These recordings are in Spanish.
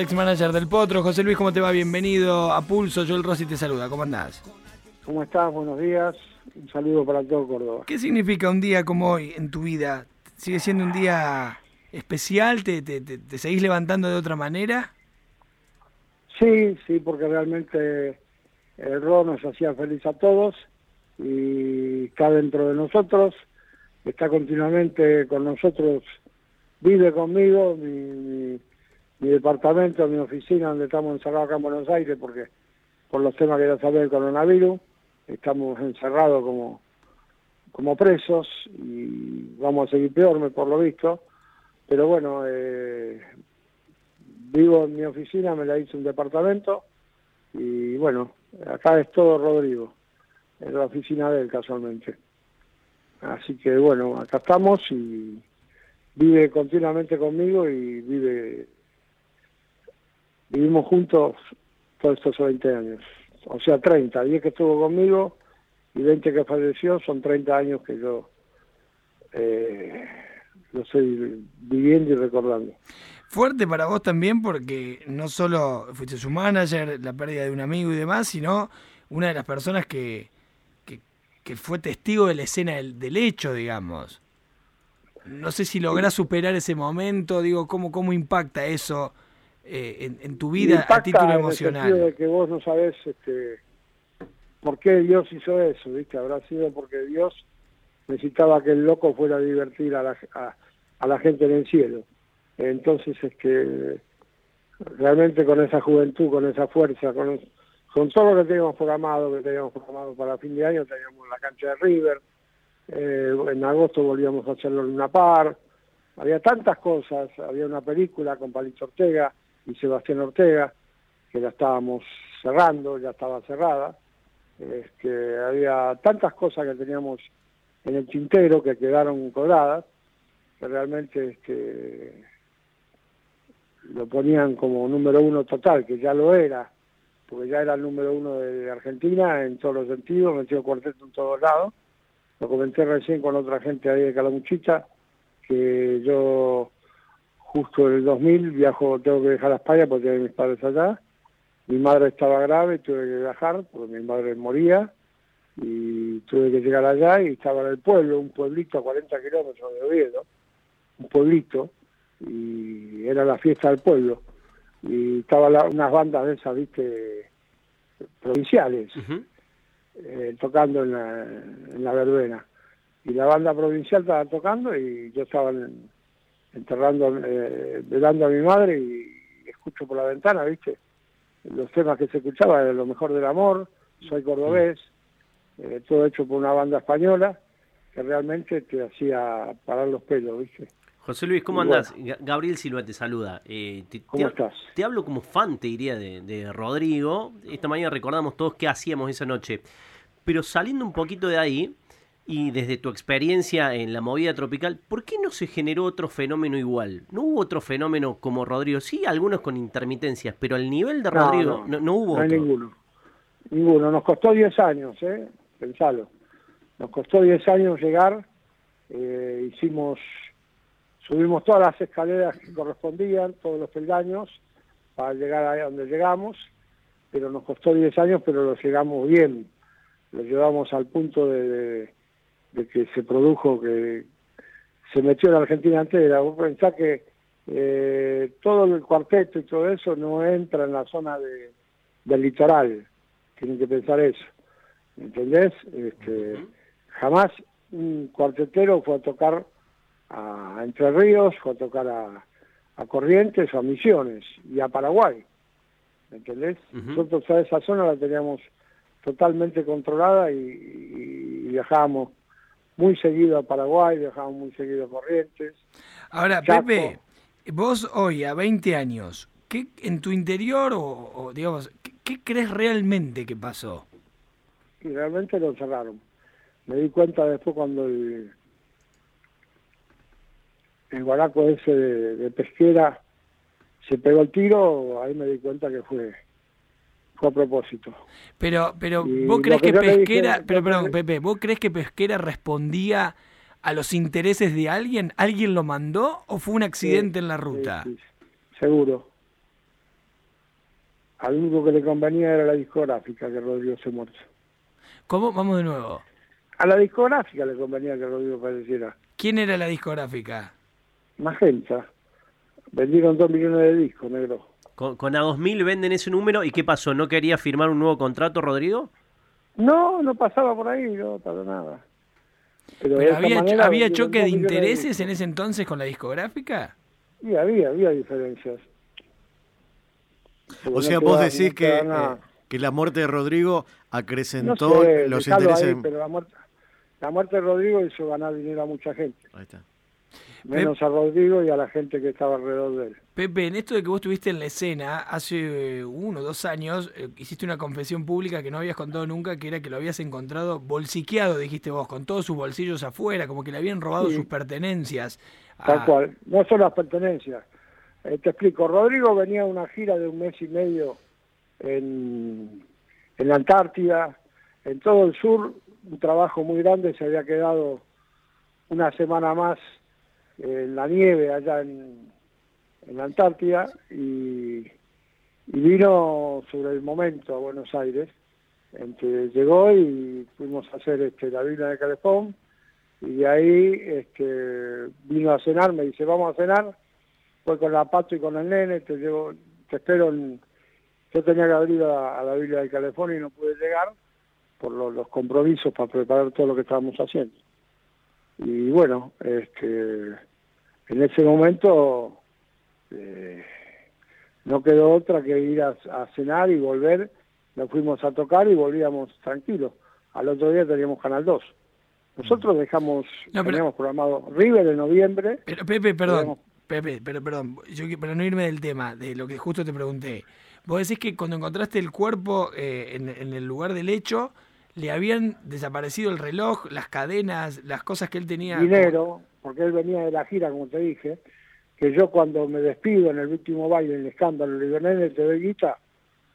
Ex manager del Potro, José Luis, ¿cómo te va? Bienvenido a Pulso, Joel Rossi te saluda, ¿cómo andás? ¿Cómo estás? Buenos días. Un saludo para todo Córdoba. ¿Qué significa un día como hoy en tu vida? ¿Sigue siendo un día especial? ¿Te, te, te, te seguís levantando de otra manera? Sí, sí, porque realmente el rock nos hacía feliz a todos y está dentro de nosotros, está continuamente con nosotros, vive conmigo, mi, mi, mi departamento, mi oficina donde estamos encerrados acá en Buenos Aires porque por los temas que ya sabés del coronavirus, estamos encerrados como, como presos y vamos a seguir peor por lo visto, pero bueno, eh, vivo en mi oficina, me la hice un departamento y bueno, acá es todo Rodrigo, en la oficina de él casualmente. Así que bueno, acá estamos y vive continuamente conmigo y vive vivimos juntos todos estos 20 años. O sea, 30, 10 que estuvo conmigo y 20 que falleció, son 30 años que yo eh, lo estoy viviendo y recordando. Fuerte para vos también porque no solo fuiste su manager, la pérdida de un amigo y demás, sino una de las personas que, que, que fue testigo de la escena del, del, hecho, digamos. No sé si lográs superar ese momento, digo, ¿cómo, cómo impacta eso eh, en, en, tu vida a título emocional? En el de que vos no sabés este, por qué Dios hizo eso, ¿viste? Habrá sido porque Dios necesitaba que el loco fuera a divertir a la, a, a la gente en el cielo. Entonces, es que realmente con esa juventud, con esa fuerza, con, con todo lo que teníamos programado, que teníamos programado para fin de año, teníamos la cancha de River, eh, en agosto volvíamos a hacerlo en una par, había tantas cosas, había una película con Palito Ortega y Sebastián Ortega, que la estábamos cerrando, ya estaba cerrada, este, había tantas cosas que teníamos en el tintero que quedaron cobradas, que realmente este, lo ponían como número uno total, que ya lo era, porque ya era el número uno de Argentina en todos los sentidos, metió cuarteto en todos lados. Lo comenté recién con otra gente ahí de Calamuchita, que yo justo en el 2000 viajo, tengo que dejar a España porque tengo mis padres allá. Mi madre estaba grave, tuve que viajar porque mi madre moría y tuve que llegar allá y estaba en el pueblo, un pueblito a 40 kilómetros de Oviedo, un pueblito, y era la fiesta del pueblo y estaban unas bandas de esas viste provinciales uh -huh. eh, tocando en la, en la verbena y la banda provincial estaba tocando y yo estaba en, enterrando eh, velando a mi madre y escucho por la ventana viste los temas que se escuchaban de lo mejor del amor soy cordobés eh, todo hecho por una banda española que realmente te hacía parar los pelos viste José Luis, ¿cómo andás? Bueno. Gabriel Silva te saluda. Eh, te, ¿Cómo te, estás? Te hablo como fan, te diría, de, de, Rodrigo. Esta mañana recordamos todos qué hacíamos esa noche. Pero saliendo un poquito de ahí, y desde tu experiencia en la movida tropical, ¿por qué no se generó otro fenómeno igual? ¿No hubo otro fenómeno como Rodrigo? Sí, algunos con intermitencias, pero al nivel de Rodrigo no, no, no hubo no otro. ninguno. Ninguno. Nos costó 10 años, ¿eh? Pensalo. Nos costó 10 años llegar. Eh, hicimos subimos todas las escaleras que correspondían, todos los peldaños, para llegar a donde llegamos, pero nos costó 10 años, pero lo llegamos bien, lo llevamos al punto de, de, de que se produjo, que se metió la Argentina entera. Vos pensás que eh, todo el cuarteto y todo eso no entra en la zona de, del litoral, tienen que pensar eso, ¿entendés? Este. Jamás un cuartetero fue a tocar a Entre Ríos, fue a tocar a, a Corrientes o a Misiones y a Paraguay. ¿Me entendés? Uh -huh. Nosotros a esa zona la teníamos totalmente controlada y, y, viajábamos muy seguido a Paraguay, viajábamos muy seguido a Corrientes. Ahora, Chaco. Pepe, vos hoy a 20 años, ¿qué en tu interior o, o digamos, ¿qué, ¿qué, crees realmente que pasó? Y realmente lo cerraron. Me di cuenta después cuando el, el guaraco ese de, de, pesquera se pegó el tiro, ahí me di cuenta que fue fue a propósito. Pero pero y vos crees que, que pesquera, dije, pero perdón, Pepe, ¿vos crees que pesquera respondía a los intereses de alguien? ¿Alguien lo mandó o fue un accidente sí, en la ruta? Sí, sí, seguro. al único que le convenía era la discográfica que Rodrigo se muerto. ¿Cómo? Vamos de nuevo. A la discográfica le convenía que Rodrigo falleciera. ¿Quién era la discográfica? Magenta. Vendieron dos millones de discos, negro. Con, con A2000 venden ese número y ¿qué pasó? ¿No quería firmar un nuevo contrato, Rodrigo? No, no pasaba por ahí, no, para nada. Pero, de ¿Pero esa había, manera había vendieron choque de intereses en ese entonces con la discográfica? Sí, había, había diferencias. Porque O no sea, vos decís no que, eh, que la muerte de Rodrigo No acrecentó sé, los intereses. ahí, pero la muerte, la muerte de Rodrigo hizo ganar dinero a mucha gente, Ahí está. Menos a Rodrigo y a la gente que estaba alrededor de él. Pepe, en esto de que vos estuviste en la escena, hace eh, uno o dos años, eh, hiciste una confesión pública que no habías contado nunca, que era que lo habías encontrado bolsiqueado, dijiste vos, con todos sus bolsillos afuera, como que le habían robado Sí. sus pertenencias. Tal cual. No son las pertenencias. Eh, te explico. Rodrigo venía a una gira de un mes y medio en, en la Antártida, en todo el sur, un trabajo muy grande. Se había quedado una semana más en la nieve allá en, en la Antártida y, vino sobre el momento a Buenos Aires. Entre, llegó y fuimos a hacer este, la Biblia de Calefón y ahí este, vino a cenar, me dice, vamos a cenar, fue con la Pato y con el nene, te, llevo, te espero, en... yo tenía que abrir a, la Biblia de Calefón y no pude llegar por lo- los compromisos para preparar todo lo que estábamos haciendo. Y bueno, este, en ese momento eh, no quedó otra que ir a, a cenar y volver, nos fuimos a tocar y volvíamos tranquilos. Al otro día teníamos Canal 2. Nosotros dejamos, No, pero- teníamos programado River en noviembre. Pero Pepe, perdón, Digamos- Pepe, pero perdón, yo para no irme del tema, de lo que justo te pregunté. Vos decís que cuando encontraste el cuerpo eh, en, en el lugar del hecho, le habían desaparecido el reloj, las cadenas, las cosas que él tenía. dinero, porque él venía de la gira, como te dije, que yo cuando me despido en el último baile, en el escándalo, le digo, nene, te doy guita.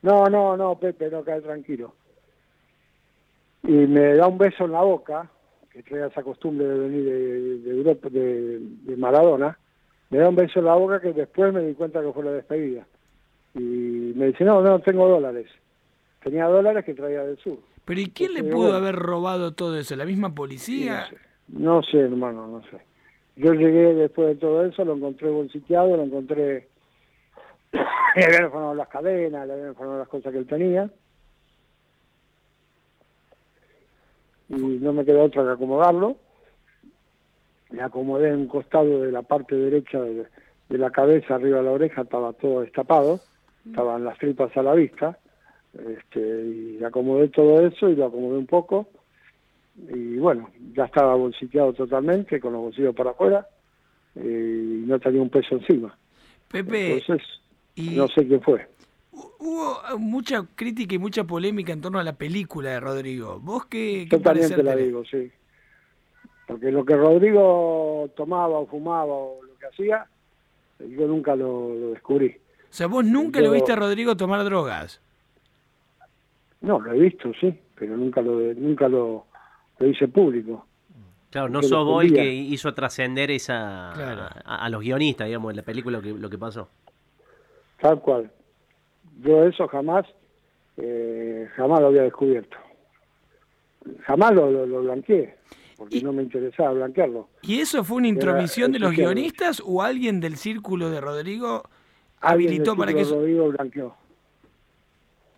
No, no, no, Pepe, no cae tranquilo. Y me da un beso en la boca, que traía esa costumbre de venir de, Europa, de, de Maradona, me da un beso en la boca que después me di cuenta que fue la despedida. Y me dice, no, no, tengo dólares. Tenía dólares que traía del sur. Pero ¿y quién le pudo bueno. haber robado todo eso? ¿La misma policía? no, sé. No sé, hermano, no sé. Yo llegué después de todo eso, lo encontré bolsiteado, lo encontré... Le habían afanado las cadenas, le habían afanado las cosas que él tenía. Y no me quedó otra que acomodarlo. Le acomodé en un costado de la parte derecha de, de la cabeza, arriba de la oreja, estaba todo destapado, estaban las tripas a la vista. Este, y acomodé todo eso y lo acomodé un poco y bueno, ya estaba bolsiteado totalmente, con los bolsillos para afuera, eh, y no tenía un peso encima. Pepe, Entonces, y no sé quién fue. hu- hubo mucha crítica y mucha polémica en torno a la película de Rodrigo. ¿Vos qué, qué Yo también parecer te la digo, sí. Porque lo que Rodrigo tomaba o fumaba o lo que hacía, yo nunca lo, lo descubrí. O sea, vos nunca Yo- lo viste a Rodrigo tomar drogas. No, lo he visto, sí, pero nunca lo nunca lo, lo hice público. Claro, no sos vos el que hizo trascender esa Claro. a, a los guionistas, digamos, en la película lo que, lo que pasó. Tal cual. Yo eso jamás, eh, jamás lo había descubierto. Jamás lo, lo, lo blanqueé, porque Y- no me interesaba blanquearlo. ¿Y eso fue una Era intromisión de los guionistas o alguien del círculo de Rodrigo habilitó para que eso... Rodrigo blanqueó.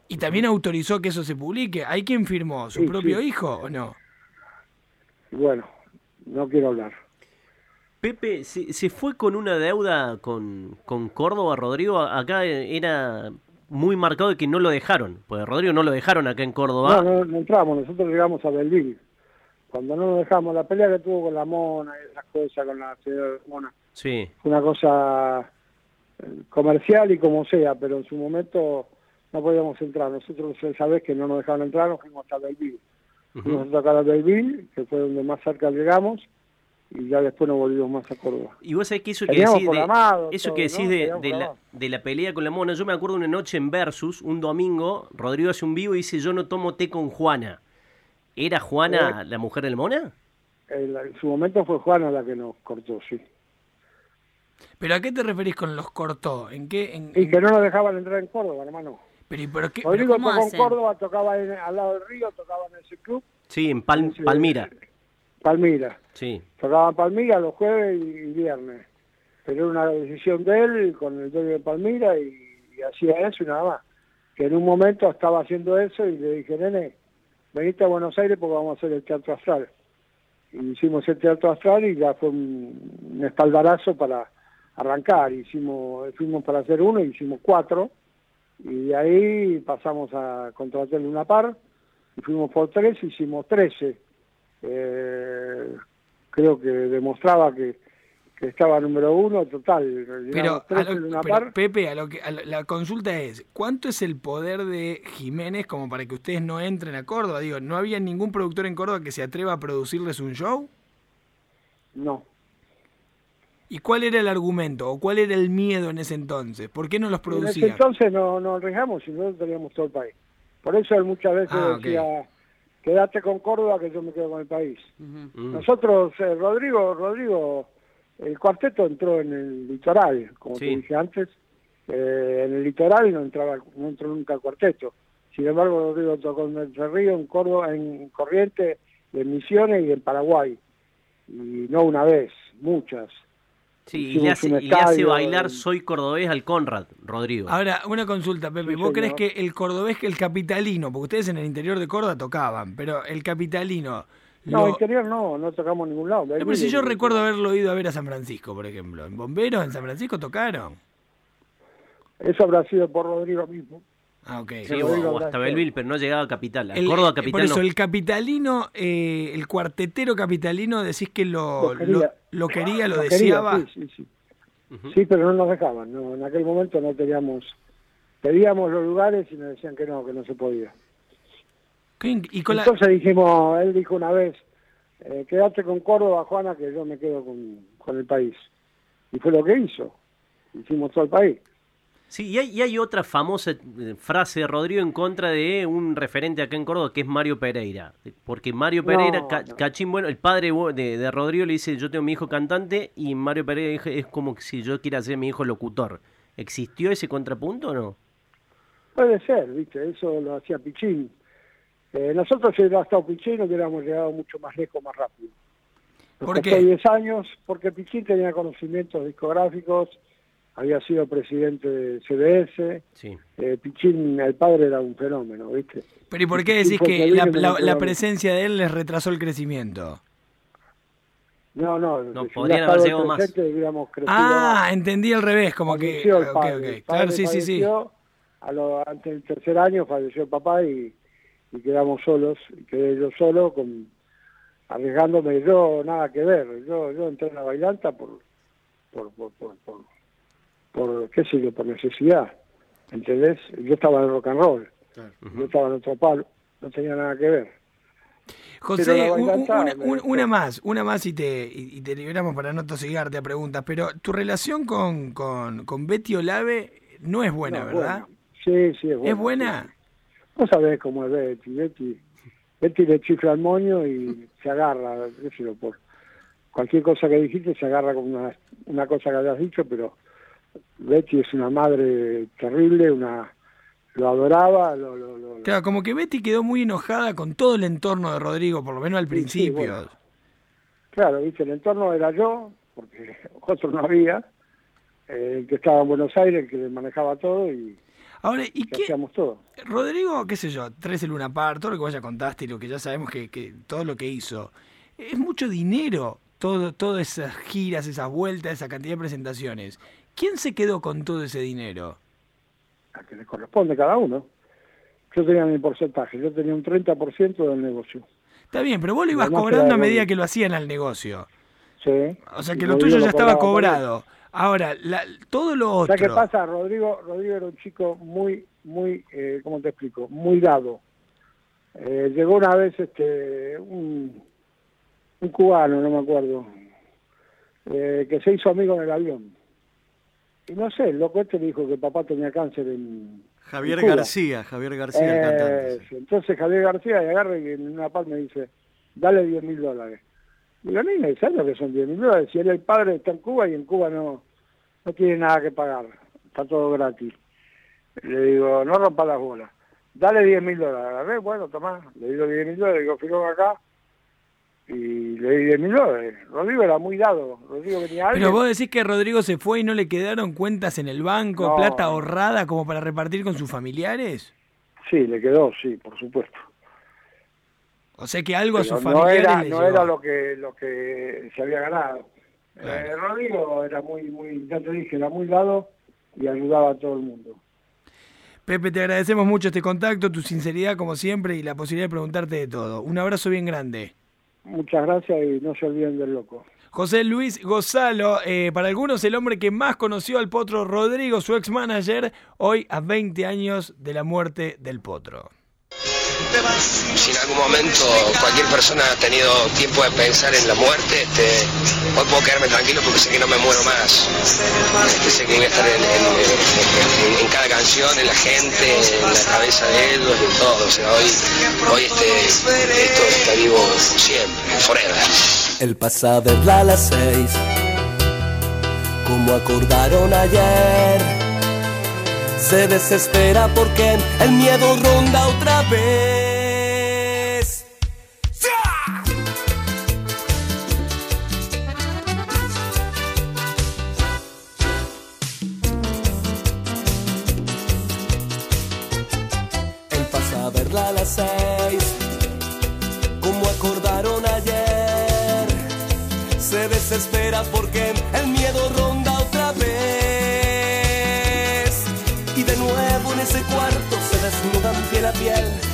Y también autorizó que eso se publique. ¿Hay quien firmó? ¿Su Sí, propio sí. hijo o no? Bueno, no quiero hablar. Pepe, ¿se, se fue con una deuda con, con Córdoba, Rodrigo? Acá era muy marcado de que no lo dejaron, pues Rodrigo no lo dejaron acá en Córdoba. No, no, no entramos, nosotros llegamos a Belville. Cuando no nos dejamos, la pelea que tuvo con la mona y esas cosas, con la señora mona, Sí, fue una cosa eh, comercial y como sea, pero en su momento no podíamos entrar. Nosotros esa vez que no nos dejaron entrar, nos fuimos hasta Belville. Fuimos Ujú. a tocar a Belville, que fue donde más cerca llegamos, y ya después nos volvimos más a Córdoba. Y vos sabés que eso que decís, de, eso todo, que ¿no? decís de, de la, de la pelea con la mona, yo me acuerdo una noche en Versus, un domingo, Rodrigo hace un vivo y dice, yo no tomo té con Juana. ¿Era Juana la mujer del mona? En, en su momento fue Juana la que nos cortó, sí. ¿Pero a qué te referís con los cortó? ¿En qué? En, Y en- que no nos dejaban entrar en Córdoba, hermano. Pero, ¿y por qué? Rodrigo Pero ¿cómo tocó en hacen? Córdoba, tocaba en- al lado del río, tocaba en ese club. Sí, en Pal- Ese- Palmira. Palmira. Sí. Tocaba en Palmira los jueves y, y viernes. Pero era una decisión de él con el dueño de Palmira y, y hacía eso y nada más. Que en un momento estaba haciendo eso y le dije, nene, venite a Buenos Aires porque vamos a hacer el teatro astral. Y hicimos el teatro astral y ya fue un, un espaldarazo para arrancar. Hicimos, fuimos para hacer uno y hicimos cuatro. Y de ahí pasamos a contratar una par y fuimos por tres, hicimos trece. Eh, creo que demostraba que, que estaba número uno total. Pero, a lo- Par. Pepe, a lo que, a la consulta es, ¿cuánto es el poder de Jiménez como para que ustedes no entren a Córdoba? Digo, ¿no había ningún productor en Córdoba que se atreva a producirles un show? No. ¿Y cuál era el argumento o cuál era el miedo en ese entonces? ¿Por qué no los En ese producían? entonces no nos arriesgamos y nosotros teníamos todo el país. Por eso él muchas veces Ah, decía, quédate con Córdoba que yo me quedo con el país. Mm. Nosotros, eh, Rodrigo, Rodrigo, el cuarteto entró en el litoral, como Sí. te dije antes, eh, en el litoral no entraba, no entró nunca el cuarteto. Sin embargo, Rodrigo tocó en Entre Río, en Córdoba, en Corrientes, en Misiones y en Paraguay. Y no una vez, muchas. Sí, y le hace, y le hace bailar. Soy Cordobés al Conrad, Rodrigo. Ahora, una consulta, Pepe. Sí, ¿Vos crees señor. que el cordobés, que el capitalino, porque ustedes en el interior de Córdoba tocaban, pero el capitalino... No, lo- interior no, no tocamos en ningún lado. Pero si yo recuerdo haberlo ido a ver a San Francisco, por ejemplo. ¿En Bomberos en San Francisco tocaron? Eso habrá sido por Rodrigo mismo. Ah, ok. Sí, o, o hasta. Belville, pero no llegaba a Capital. A El- Córdoa eh, Capital por eso, no. el capitalino, eh, el cuartetero capitalino, decís que lo, Lo quería. lo, lo quería, lo Lo quería, deseaba. sí, sí, sí. Ujú. Sí, pero no nos dejaban. No, en aquel momento no teníamos... Pedíamos los lugares y nos decían que no, que no se podía. ¿Qué- Y con la- Entonces dijimos, él dijo una vez, eh, quédate con Córdoba, Juana, que yo me quedo con, con el país. Y fue lo que hizo. Hicimos todo el país. Sí, y hay, y hay otra famosa eh, frase de Rodrigo en contra de un referente acá en Córdoba que es Mario Pereira. Porque Mario No, Pereira, Ca- no. Cachín, bueno, el padre de, de Rodrigo le dice: Yo tengo mi hijo cantante, y Mario Pereira dice, es como que si yo quiera ser mi hijo locutor. ¿Existió ese contrapunto o no? Puede ser, ¿viste? Eso lo hacía Pichín. Eh, nosotros si hubiera estado Pichín hubiéramos llegado mucho más lejos, más rápido. Nos ¿Por costó qué? 10 años, porque Pichín tenía conocimientos discográficos, había sido presidente de CBS, Sí. eh, Pichín, el padre era un fenómeno, ¿viste? Pero ¿y por qué decís que la, la- la presencia de él les retrasó el crecimiento? No, no, No, si podrían haber llegado más. Ah, más. entendí al revés, como que... El ok, padre, el Claro, sí, sí, sí. A lo, antes del tercer año falleció el papá y, y quedamos solos, y quedé yo solo, con, arriesgándome yo nada que ver. Yo, yo entré en la bailanta por, por, por, por, por, por, qué sé yo, por necesidad, ¿entendés? Yo estaba en rock and roll, yo estaba en otro palo, no tenía nada que ver. José, un- una, más, una más y te, y, y te liberamos para no tosigarte a preguntas, pero tu relación con, con, con Betty Olave no es buena, No, ¿verdad? bueno. Sí, sí, es buena. ¿Es buena? Vos sabés cómo es Betty. Betty, Betty le chifla al moño y se agarra, qué sé yo, por cualquier cosa que dijiste se agarra con una, una cosa que hayas dicho, pero Betty es una madre terrible, una lo adoraba, lo, lo, lo- Claro, como que Betty quedó muy enojada con todo el entorno de Rodrigo, por lo menos al sí, principio. bueno. claro, viste, el entorno era yo, porque otro no había, eh, el que estaba en Buenos Aires, el que manejaba todo y, Ahora, ¿y y qué? hacíamos todo. Rodrigo, qué sé yo, 13 Luna Par, todo lo que vos ya contaste y lo que ya sabemos que, que todo lo que hizo, es mucho dinero, todo, todas esas giras, esas vueltas, esa cantidad de presentaciones. ¿Quién se quedó con todo ese dinero? a que le corresponde cada uno. Yo tenía mi porcentaje, yo tenía un 30% del negocio. Está bien, pero vos lo ibas Además cobrando a medida que lo hacían al negocio. Sí. O sea que lo tuyo ya lo estaba cobrado. Ahora, la- todo lo también. ¿Sabes otro. qué pasa? Rodrigo, Rodrigo era un chico muy, muy, eh, ¿cómo te explico? Muy dado. Eh, llegó una vez este un, un cubano, no me acuerdo, eh, que se hizo amigo en el avión. Y no sé, el loco este le dijo que papá tenía cáncer en, Javier. García, Javier García, el cantante. Eh, entonces Javier García y agarra y en una parte me dice, dale 10 mil dólares. Digo, ni ¿sabes lo que son 10 mil dólares? Si él el padre está en Cuba y en Cuba no, no tiene nada que pagar, está todo gratis. Le digo, no rompa las bolas. Dale 10 mil dólares. Agarré, bueno, tomá. Le digo 10 mil dólares. Digo, firma acá. Y le di 10 mil dólares. Rodrigo era muy dado. Rodrigo venía Pero vos decís que Rodrigo se fue y no le quedaron cuentas en el banco, No. plata ahorrada como para repartir con sus familiares. Sí, le quedó, sí, por supuesto. O sea que algo a sus no familiares era, no era lo que lo que se había ganado. Claro. Eh, Rodrigo era muy, muy, ya te dije, era muy dado y ayudaba a todo el mundo. Pepe, te agradecemos mucho este contacto, tu sinceridad como siempre y la posibilidad de preguntarte de todo. Un abrazo bien grande. Muchas gracias y no se olviden del loco. José Luis Gozalo, eh, para algunos el hombre que más conoció al Potro Rodrigo, su ex manager, hoy a 20 años de la muerte del Potro. Si en algún momento cualquier persona ha tenido tiempo de pensar en la muerte, este, hoy puedo quedarme tranquilo porque sé que no me muero más. Este, sé que voy a estar en, cada canción, en la gente, en la cabeza de ellos, en todo. O sea, hoy, hoy este, esto está vivo siempre, forever. El pasa a verla a las seis, como acordaron ayer. Se desespera porque el miedo ronda otra vez.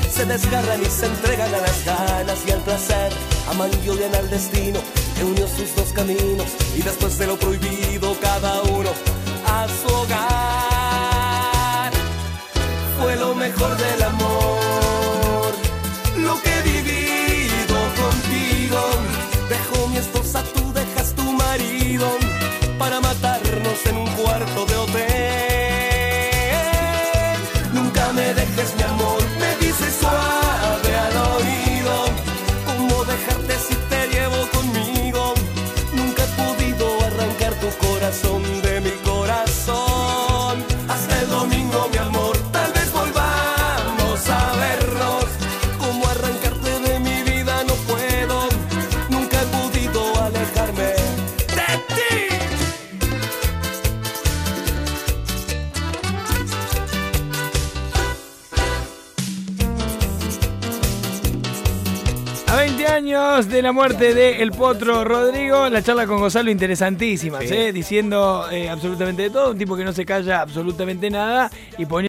Se desgarran y se entregan a las ganas y al placer. Aman y odian al destino que unió sus dos caminos y después de lo prohibido la muerte de El Potro Rodrigo, la charla con Gonzalo interesantísima, ¿eh? diciendo eh, absolutamente de todo, un tipo que no se calla absolutamente nada y poniendo